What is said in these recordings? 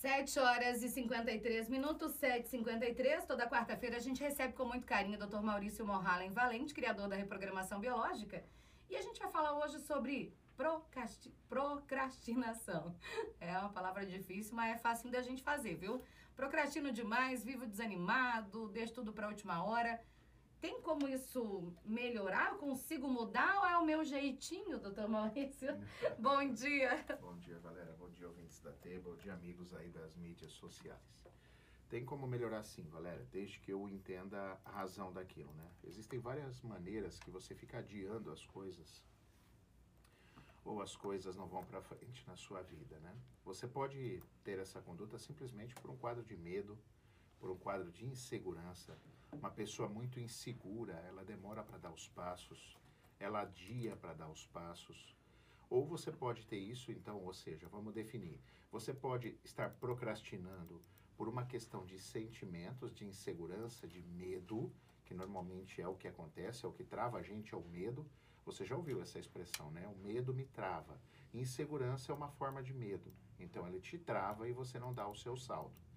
7 horas e 53 minutos, 7h53. Toda quarta-feira a gente recebe com muito carinho o Dr. Maurício Morhalen Valente, criador da reprogramação biológica. E a gente vai falar hoje sobre procrasti procrastinação. É uma palavra difícil, mas é fácil da gente fazer, viu? Procrastino demais, vivo desanimado, deixo tudo para a última hora. Tem como isso melhorar? Eu consigo mudar ou é o meu jeitinho, doutor Maurício? Bom dia. Bom dia, galera. Bom dia, ouvintes da T. Bom dia, amigos aí das mídias sociais. Tem como melhorar sim, galera, desde que eu entenda a razão daquilo, né? Existem várias maneiras que você fica adiando as coisas ou as coisas não vão para frente na sua vida, né? Você pode ter essa conduta simplesmente por um quadro de medo, por um quadro de insegurança. Uma pessoa muito insegura, ela demora para dar os passos, ela adia para dar os passos. Ou você pode ter isso, então, ou seja, vamos definir. Você pode estar procrastinando por uma questão de sentimentos, de insegurança, de medo, que normalmente é o que acontece, é o que trava a gente, é o medo. Você já ouviu essa expressão, né? O medo me trava. Insegurança é uma forma de medo. Então, ele te trava e você não dá o seu salto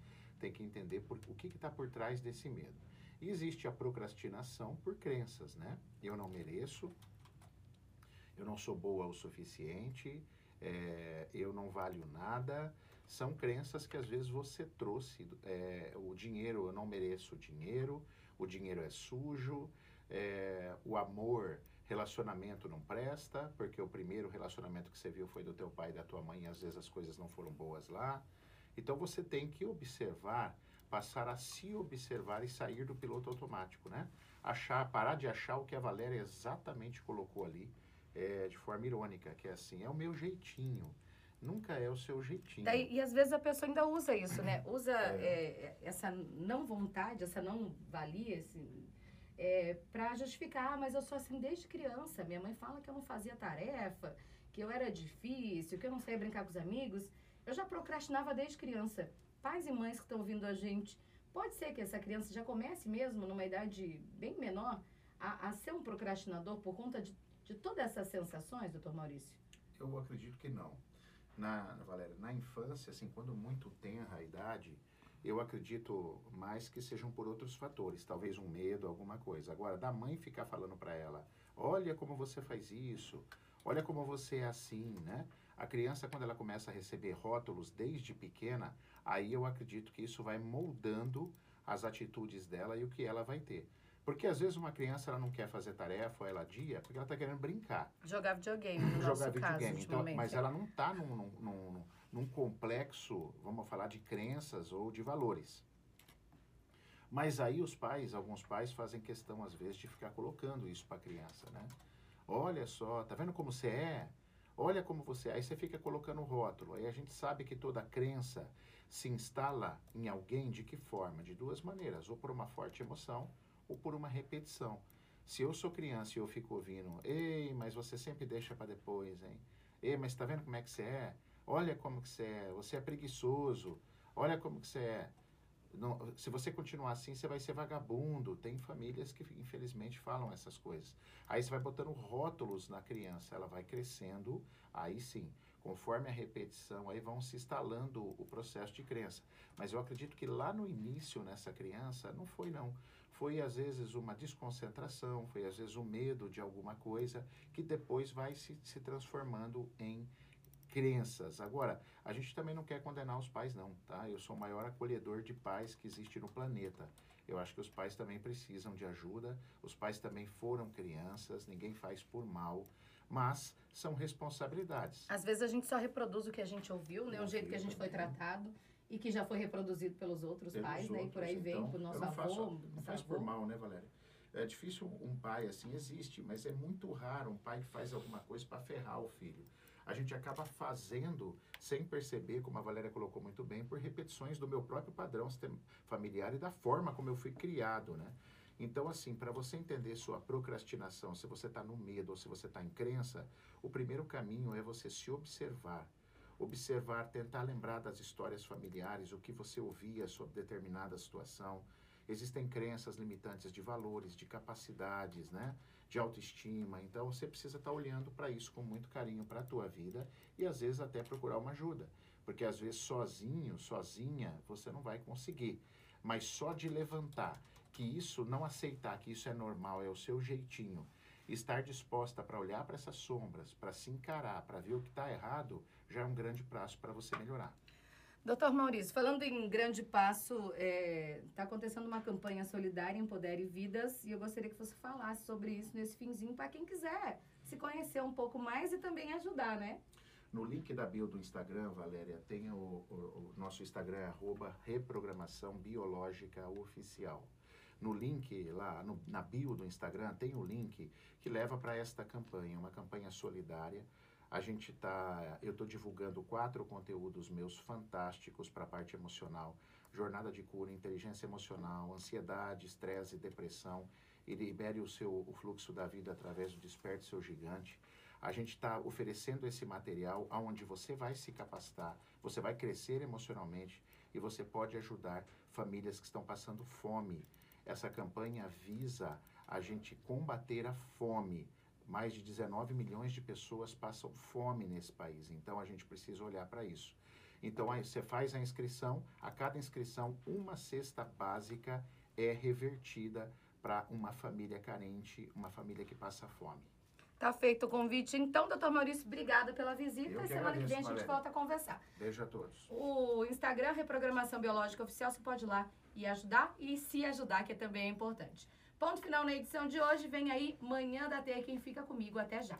tem que entender por, o que está por trás desse medo. E existe a procrastinação por crenças, né? Eu não mereço, eu não sou boa o suficiente, é, eu não valho nada. São crenças que às vezes você trouxe. É, o dinheiro, eu não mereço o dinheiro, o dinheiro é sujo, é, o amor, relacionamento não presta, porque o primeiro relacionamento que você viu foi do teu pai e da tua mãe e às vezes as coisas não foram boas lá. Então você tem que observar, passar a se observar e sair do piloto automático, né? Achar, parar de achar o que a Valéria exatamente colocou ali, é, de forma irônica, que é assim, é o meu jeitinho. Nunca é o seu jeitinho. Daí, e às vezes a pessoa ainda usa isso, né? Usa é. É, essa não vontade, essa não valia, esse, é, para justificar, ah, mas eu sou assim desde criança. Minha mãe fala que eu não fazia tarefa, que eu era difícil, que eu não sabia brincar com os amigos. Eu já procrastinava desde criança. Pais e mães que estão ouvindo a gente, pode ser que essa criança já comece mesmo, numa idade bem menor, a, a ser um procrastinador por conta de, de todas essas sensações, doutor Maurício? Eu acredito que não. Na, Valéria, na infância, assim, quando muito tenra a idade, eu acredito mais que sejam por outros fatores, talvez um medo, alguma coisa. Agora, da mãe ficar falando para ela, olha como você faz isso, olha como você é assim, né? A criança, quando ela começa a receber rótulos desde pequena, aí eu acredito que isso vai moldando as atitudes dela e o que ela vai ter. Porque às vezes uma criança ela não quer fazer tarefa, ou ela dia, porque ela está querendo brincar. Jogar videogame, no Jogar videogame. Caso, então, mas ela não está num, num, num, num complexo, vamos falar, de crenças ou de valores. Mas aí os pais, alguns pais fazem questão às vezes de ficar colocando isso para a criança, né? Olha só, tá vendo como você é? Olha como você. Aí você fica colocando rótulo. Aí a gente sabe que toda crença se instala em alguém de que forma? De duas maneiras: ou por uma forte emoção, ou por uma repetição. Se eu sou criança e eu fico ouvindo, ei, mas você sempre deixa para depois, hein? Ei, mas está vendo como é que você é? Olha como que você é. Você é preguiçoso. Olha como que você é. Não, se você continuar assim, você vai ser vagabundo. Tem famílias que, infelizmente, falam essas coisas. Aí você vai botando rótulos na criança, ela vai crescendo, aí sim, conforme a repetição, aí vão se instalando o processo de crença. Mas eu acredito que lá no início, nessa criança, não foi não. Foi às vezes uma desconcentração, foi às vezes o um medo de alguma coisa, que depois vai se, se transformando em crenças. Agora, a gente também não quer condenar os pais, não, tá? Eu sou o maior acolhedor de pais que existe no planeta. Eu acho que os pais também precisam de ajuda, os pais também foram crianças, ninguém faz por mal, mas são responsabilidades. Às vezes a gente só reproduz o que a gente ouviu, né? O jeito que a gente foi tratado e que já foi reproduzido pelos outros pelos pais, outros, né? E por aí vem então, pro nosso não avô. Faço, não faz por mal, né, Valéria? É difícil um pai assim, existe, mas é muito raro um pai que faz alguma coisa para ferrar o filho a gente acaba fazendo sem perceber, como a Valéria colocou muito bem, por repetições do meu próprio padrão familiar e da forma como eu fui criado, né? Então, assim, para você entender sua procrastinação, se você está no medo ou se você está em crença, o primeiro caminho é você se observar. Observar, tentar lembrar das histórias familiares, o que você ouvia sobre determinada situação, existem crenças limitantes de valores, de capacidades, né? de autoestima. Então você precisa estar tá olhando para isso com muito carinho para a tua vida e às vezes até procurar uma ajuda. Porque às vezes sozinho, sozinha, você não vai conseguir. Mas só de levantar, que isso não aceitar que isso é normal, é o seu jeitinho, estar disposta para olhar para essas sombras, para se encarar, para ver o que está errado, já é um grande passo para você melhorar. Doutor Maurício, falando em grande passo, está é, tá acontecendo uma campanha solidária Empodere Vidas e eu gostaria que você falasse sobre isso nesse finzinho para quem quiser se conhecer um pouco mais e também ajudar, né? No link da bio do Instagram, Valéria, tem o, o, o nosso Instagram, é arroba reprogramação biológica oficial. No link lá, no, na bio do Instagram, tem o link que leva para esta campanha, uma campanha solidária a gente tá, eu estou divulgando quatro conteúdos meus fantásticos para a parte emocional, jornada de cura, inteligência emocional, ansiedade, estresse, depressão e libere o seu o fluxo da vida através do desperte seu gigante. A gente está oferecendo esse material aonde você vai se capacitar, você vai crescer emocionalmente e você pode ajudar famílias que estão passando fome. Essa campanha visa a gente combater a fome mais de 19 milhões de pessoas passam fome nesse país, então a gente precisa olhar para isso. Então aí você faz a inscrição, a cada inscrição uma cesta básica é revertida para uma família carente, uma família que passa fome. Tá feito o convite. Então, doutor Maurício, obrigada pela visita. e semana agradeço, que vem a gente Valéria. volta a conversar. Beijo a todos. O Instagram Reprogramação Biológica Oficial, você pode ir lá e ajudar e se ajudar, que também é importante. Ponto final na edição de hoje. Vem aí, Manhã da T. Quem fica comigo. Até já.